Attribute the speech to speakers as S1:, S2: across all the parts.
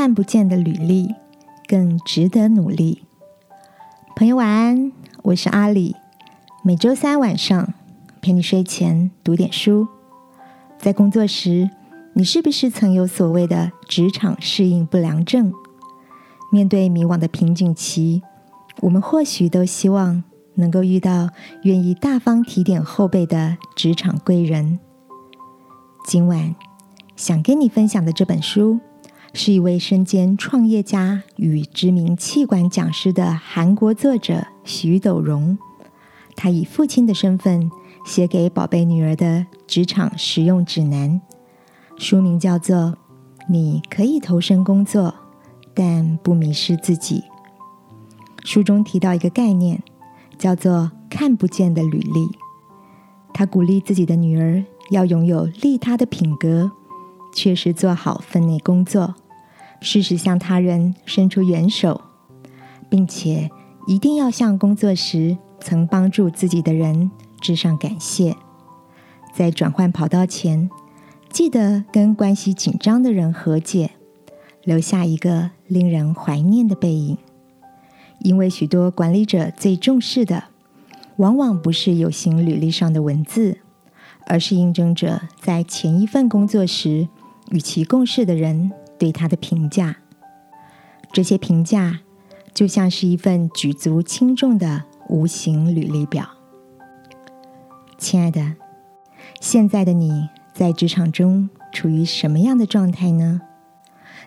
S1: 看不见的履历，更值得努力。朋友晚安，我是阿里。每周三晚上陪你睡前读点书。在工作时，你是不是曾有所谓的职场适应不良症？面对迷惘的瓶颈期，我们或许都希望能够遇到愿意大方提点后辈的职场贵人。今晚想跟你分享的这本书。是一位身兼创业家与知名气管讲师的韩国作者徐斗荣，他以父亲的身份写给宝贝女儿的职场实用指南，书名叫做《你可以投身工作，但不迷失自己》。书中提到一个概念，叫做“看不见的履历”。他鼓励自己的女儿要拥有利他的品格。确实做好分内工作，适时向他人伸出援手，并且一定要向工作时曾帮助自己的人致上感谢。在转换跑道前，记得跟关系紧张的人和解，留下一个令人怀念的背影。因为许多管理者最重视的，往往不是有形履历上的文字，而是应征者在前一份工作时。与其共事的人对他的评价，这些评价就像是一份举足轻重的无形履历表。亲爱的，现在的你在职场中处于什么样的状态呢？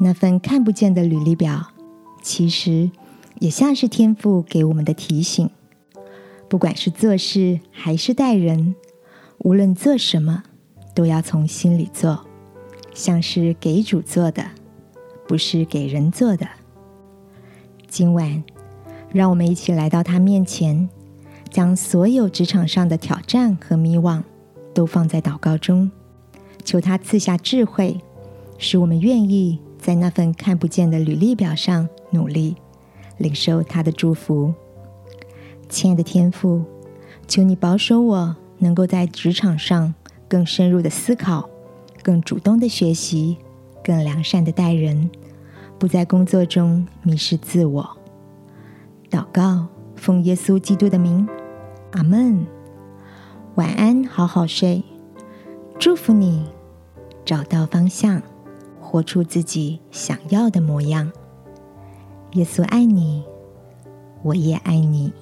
S1: 那份看不见的履历表，其实也像是天赋给我们的提醒。不管是做事还是待人，无论做什么，都要从心里做。像是给主做的，不是给人做的。今晚，让我们一起来到他面前，将所有职场上的挑战和迷惘都放在祷告中，求他赐下智慧，使我们愿意在那份看不见的履历表上努力，领受他的祝福。亲爱的天父，求你保守我，能够在职场上更深入的思考。更主动的学习，更良善的待人，不在工作中迷失自我。祷告，奉耶稣基督的名，阿门。晚安，好好睡。祝福你，找到方向，活出自己想要的模样。耶稣爱你，我也爱你。